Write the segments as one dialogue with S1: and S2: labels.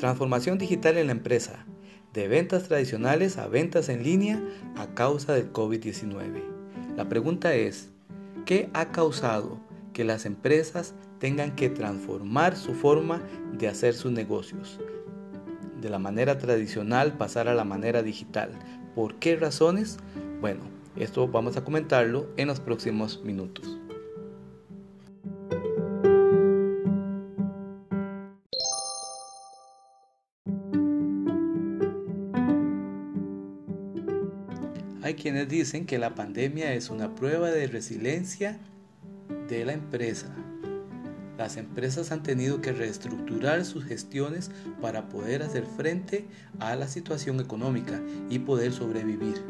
S1: Transformación digital en la empresa, de ventas tradicionales a ventas en línea a causa del COVID-19. La pregunta es, ¿qué ha causado que las empresas tengan que transformar su forma de hacer sus negocios? De la manera tradicional pasar a la manera digital. ¿Por qué razones? Bueno, esto vamos a comentarlo en los próximos minutos. Hay quienes dicen que la pandemia es una prueba de resiliencia de la empresa. Las empresas han tenido que reestructurar sus gestiones para poder hacer frente a la situación económica y poder sobrevivir.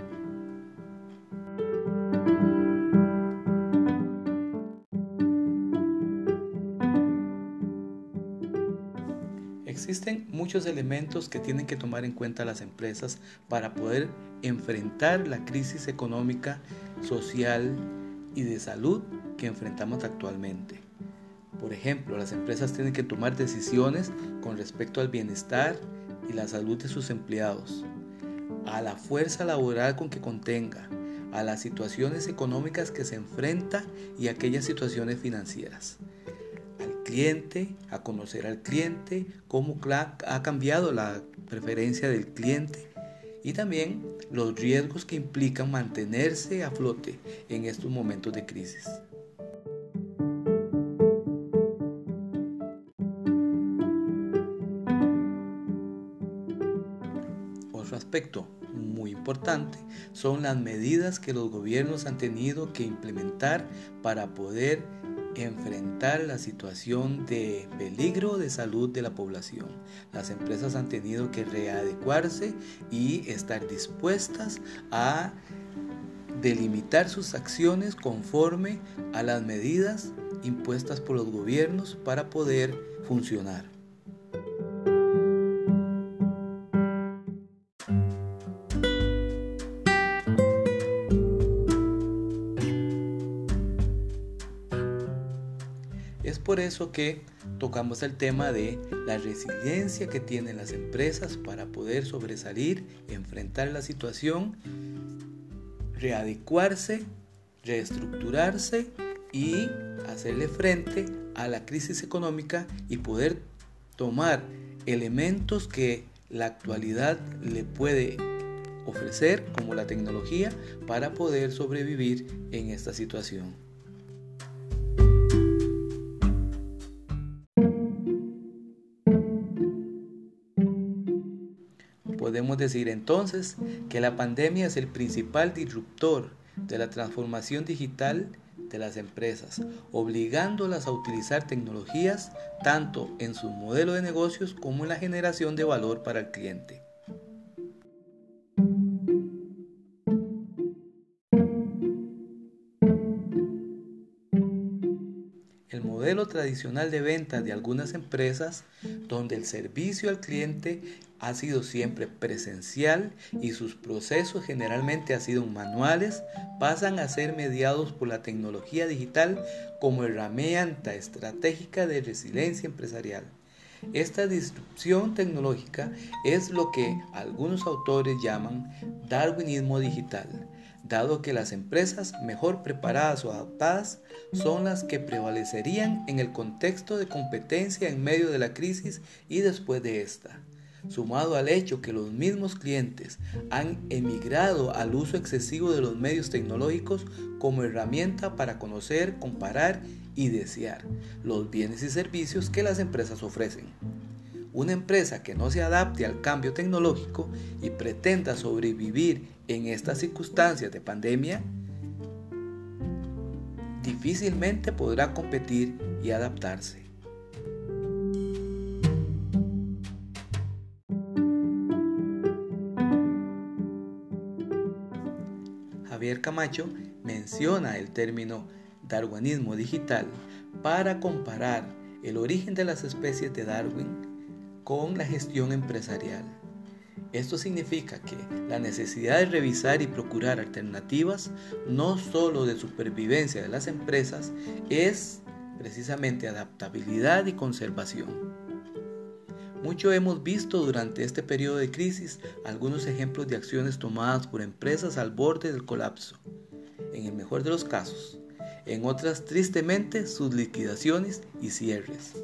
S1: Existen muchos elementos que tienen que tomar en cuenta las empresas para poder enfrentar la crisis económica, social y de salud que enfrentamos actualmente. Por ejemplo, las empresas tienen que tomar decisiones con respecto al bienestar y la salud de sus empleados, a la fuerza laboral con que contenga, a las situaciones económicas que se enfrenta y aquellas situaciones financieras cliente, a conocer al cliente, cómo ha cambiado la preferencia del cliente y también los riesgos que implican mantenerse a flote en estos momentos de crisis. Otro aspecto muy importante son las medidas que los gobiernos han tenido que implementar para poder enfrentar la situación de peligro de salud de la población. Las empresas han tenido que readecuarse y estar dispuestas a delimitar sus acciones conforme a las medidas impuestas por los gobiernos para poder funcionar. Por eso que tocamos el tema de la resiliencia que tienen las empresas para poder sobresalir, enfrentar la situación, readecuarse, reestructurarse y hacerle frente a la crisis económica y poder tomar elementos que la actualidad le puede ofrecer como la tecnología para poder sobrevivir en esta situación. Podemos decir entonces que la pandemia es el principal disruptor de la transformación digital de las empresas, obligándolas a utilizar tecnologías tanto en su modelo de negocios como en la generación de valor para el cliente. Tradicional de venta de algunas empresas, donde el servicio al cliente ha sido siempre presencial y sus procesos generalmente han sido manuales, pasan a ser mediados por la tecnología digital como herramienta estratégica de resiliencia empresarial. Esta disrupción tecnológica es lo que algunos autores llaman darwinismo digital, dado que las empresas mejor preparadas o adaptadas son las que prevalecerían en el contexto de competencia en medio de la crisis y después de esta sumado al hecho que los mismos clientes han emigrado al uso excesivo de los medios tecnológicos como herramienta para conocer, comparar y desear los bienes y servicios que las empresas ofrecen. Una empresa que no se adapte al cambio tecnológico y pretenda sobrevivir en estas circunstancias de pandemia, difícilmente podrá competir y adaptarse. Javier Camacho menciona el término darwinismo digital para comparar el origen de las especies de Darwin con la gestión empresarial. Esto significa que la necesidad de revisar y procurar alternativas no solo de supervivencia de las empresas es precisamente adaptabilidad y conservación. Mucho hemos visto durante este periodo de crisis algunos ejemplos de acciones tomadas por empresas al borde del colapso, en el mejor de los casos, en otras tristemente sus liquidaciones y cierres.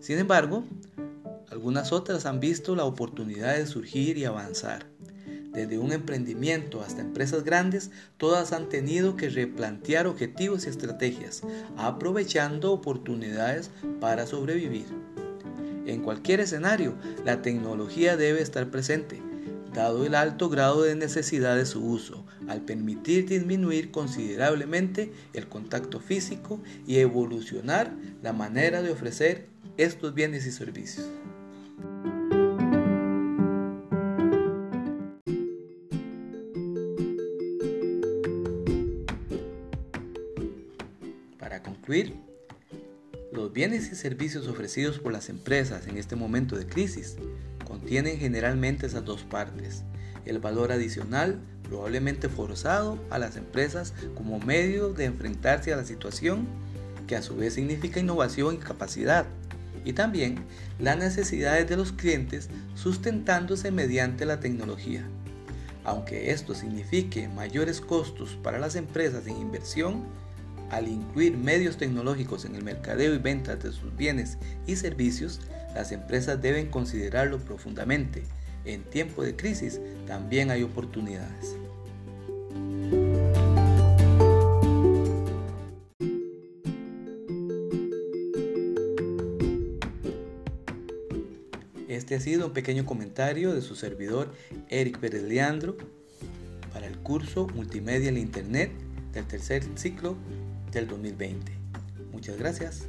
S1: Sin embargo, algunas otras han visto la oportunidad de surgir y avanzar. Desde un emprendimiento hasta empresas grandes, todas han tenido que replantear objetivos y estrategias, aprovechando oportunidades para sobrevivir. En cualquier escenario, la tecnología debe estar presente, dado el alto grado de necesidad de su uso, al permitir disminuir considerablemente el contacto físico y evolucionar la manera de ofrecer estos bienes y servicios. Los bienes y servicios ofrecidos por las empresas en este momento de crisis contienen generalmente esas dos partes. El valor adicional, probablemente forzado a las empresas como medio de enfrentarse a la situación, que a su vez significa innovación y capacidad. Y también las necesidades de los clientes sustentándose mediante la tecnología. Aunque esto signifique mayores costos para las empresas en inversión, al incluir medios tecnológicos en el mercadeo y ventas de sus bienes y servicios, las empresas deben considerarlo profundamente. En tiempo de crisis también hay oportunidades. Este ha sido un pequeño comentario de su servidor Eric Pérez Leandro para el curso Multimedia en Internet del tercer ciclo del 2020. Muchas gracias.